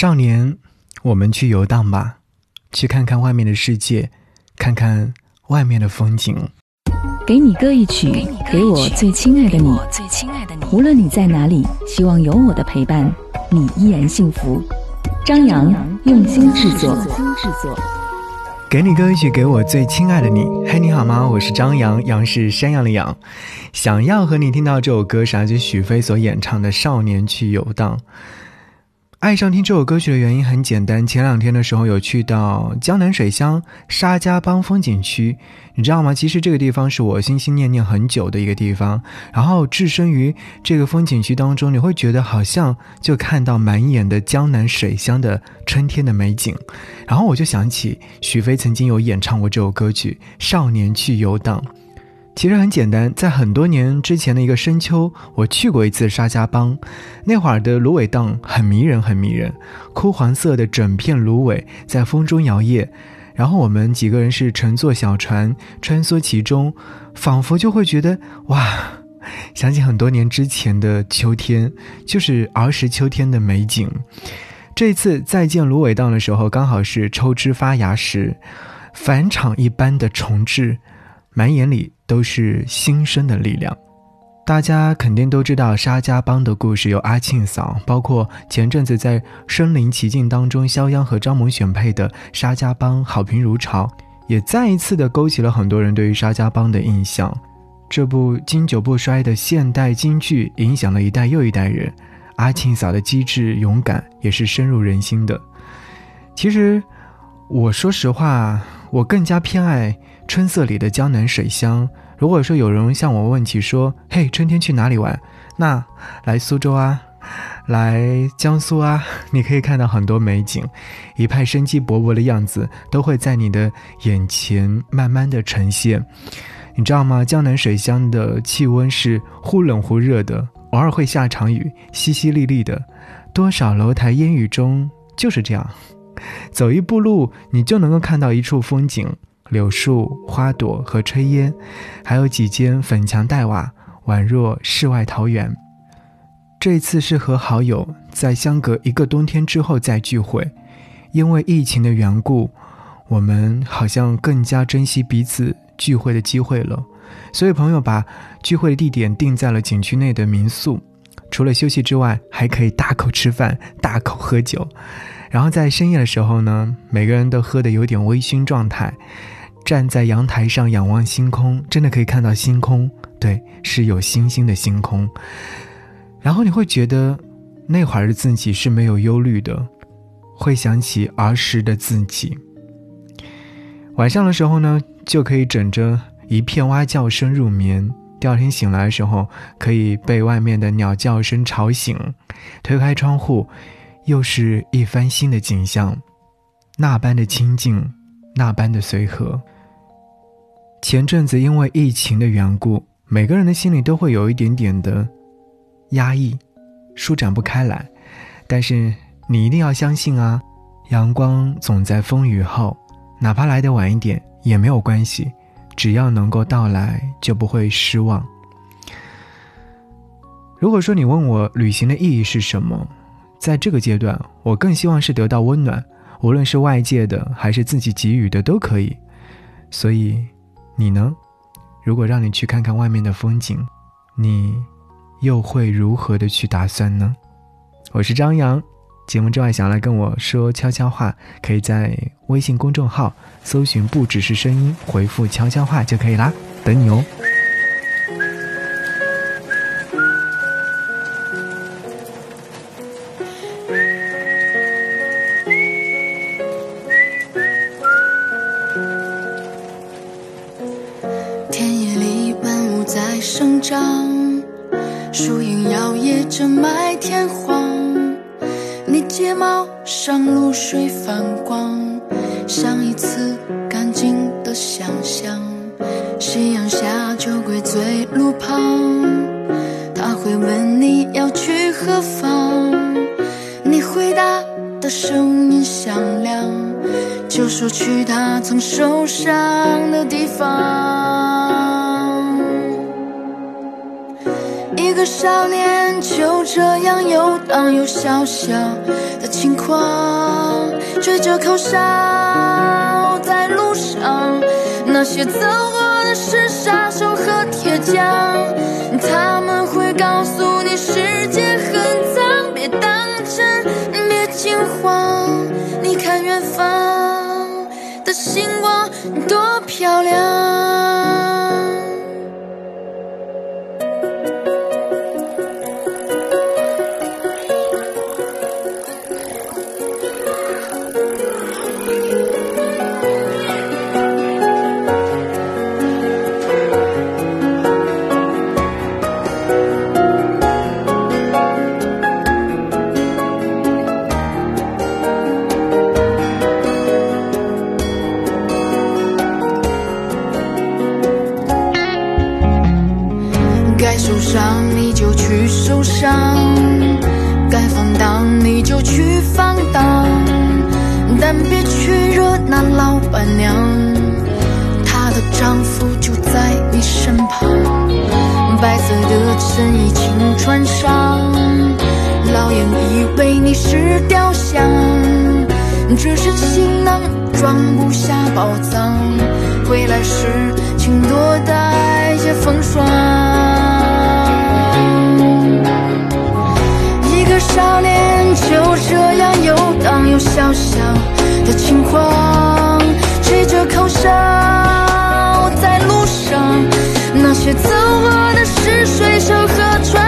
少年，我们去游荡吧，去看看外面的世界，看看外面的风景。给你歌一曲，给我最亲爱的你。无论你在哪里，希望有我的陪伴，你依然幸福。张扬用心制作。给你歌一曲，给我最亲爱的你。嘿，你好吗？我是张扬，杨是山羊的羊。想要和你听到这首歌是来自许飞所演唱的《少年去游荡》。爱上听这首歌曲的原因很简单，前两天的时候有去到江南水乡沙家浜风景区，你知道吗？其实这个地方是我心心念念很久的一个地方。然后置身于这个风景区当中，你会觉得好像就看到满眼的江南水乡的春天的美景。然后我就想起许飞曾经有演唱过这首歌曲《少年去游荡》。其实很简单，在很多年之前的一个深秋，我去过一次沙家浜，那会儿的芦苇荡很迷人，很迷人，枯黄色的整片芦苇在风中摇曳，然后我们几个人是乘坐小船穿梭其中，仿佛就会觉得哇，想起很多年之前的秋天，就是儿时秋天的美景。这一次再见芦苇荡的时候，刚好是抽枝发芽时，返场一般的重置。满眼里都是新生的力量。大家肯定都知道沙家浜的故事，有阿庆嫂，包括前阵子在《身临其境》当中，肖央和张萌选配的沙家浜好评如潮，也再一次的勾起了很多人对于沙家浜的印象。这部经久不衰的现代京剧，影响了一代又一代人。阿庆嫂的机智勇敢，也是深入人心的。其实，我说实话，我更加偏爱。春色里的江南水乡。如果说有人向我问起说：“嘿，春天去哪里玩？”那来苏州啊，来江苏啊，你可以看到很多美景，一派生机勃勃的样子都会在你的眼前慢慢的呈现。你知道吗？江南水乡的气温是忽冷忽热的，偶尔会下场雨，淅淅沥沥的，多少楼台烟雨中就是这样，走一步路你就能够看到一处风景。柳树、花朵和炊烟，还有几间粉墙黛瓦，宛若世外桃源。这次是和好友在相隔一个冬天之后再聚会，因为疫情的缘故，我们好像更加珍惜彼此聚会的机会了。所以朋友把聚会的地点定在了景区内的民宿，除了休息之外，还可以大口吃饭、大口喝酒。然后在深夜的时候呢，每个人都喝得有点微醺状态。站在阳台上仰望星空，真的可以看到星空，对，是有星星的星空。然后你会觉得那会儿的自己是没有忧虑的，会想起儿时的自己。晚上的时候呢，就可以枕着一片蛙叫声入眠，第二天醒来的时候，可以被外面的鸟叫声吵醒，推开窗户，又是一番新的景象，那般的清静，那般的随和。前阵子因为疫情的缘故，每个人的心里都会有一点点的压抑，舒展不开来。但是你一定要相信啊，阳光总在风雨后，哪怕来的晚一点也没有关系，只要能够到来，就不会失望。如果说你问我旅行的意义是什么，在这个阶段，我更希望是得到温暖，无论是外界的还是自己给予的都可以。所以。你呢？如果让你去看看外面的风景，你又会如何的去打算呢？我是张扬，节目之外想要来跟我说悄悄话，可以在微信公众号搜寻“不只是声音”，回复“悄悄话”就可以啦，等你哦。生长，树影摇曳着麦田黄。你睫毛上露水泛光，像一次干净的想象。夕阳下，酒鬼醉路旁，他会问你要去何方。你回答的声音响亮，就说去他曾受伤的地方。个少年就这样游荡，有小小的轻狂。吹着口哨在路上，那些走过的是杀手和铁匠，他们会告诉你世界很脏，别当真，别惊慌，你看远方的星光多漂亮。伤你就去受伤，该放荡你就去放荡，但别去惹那老板娘，她的丈夫就在你身旁。白色的衬衣轻穿上，老眼以为你是雕像，只是行囊装不下宝藏，小小的轻狂，吹着口哨在路上，那些走过的是水手和船。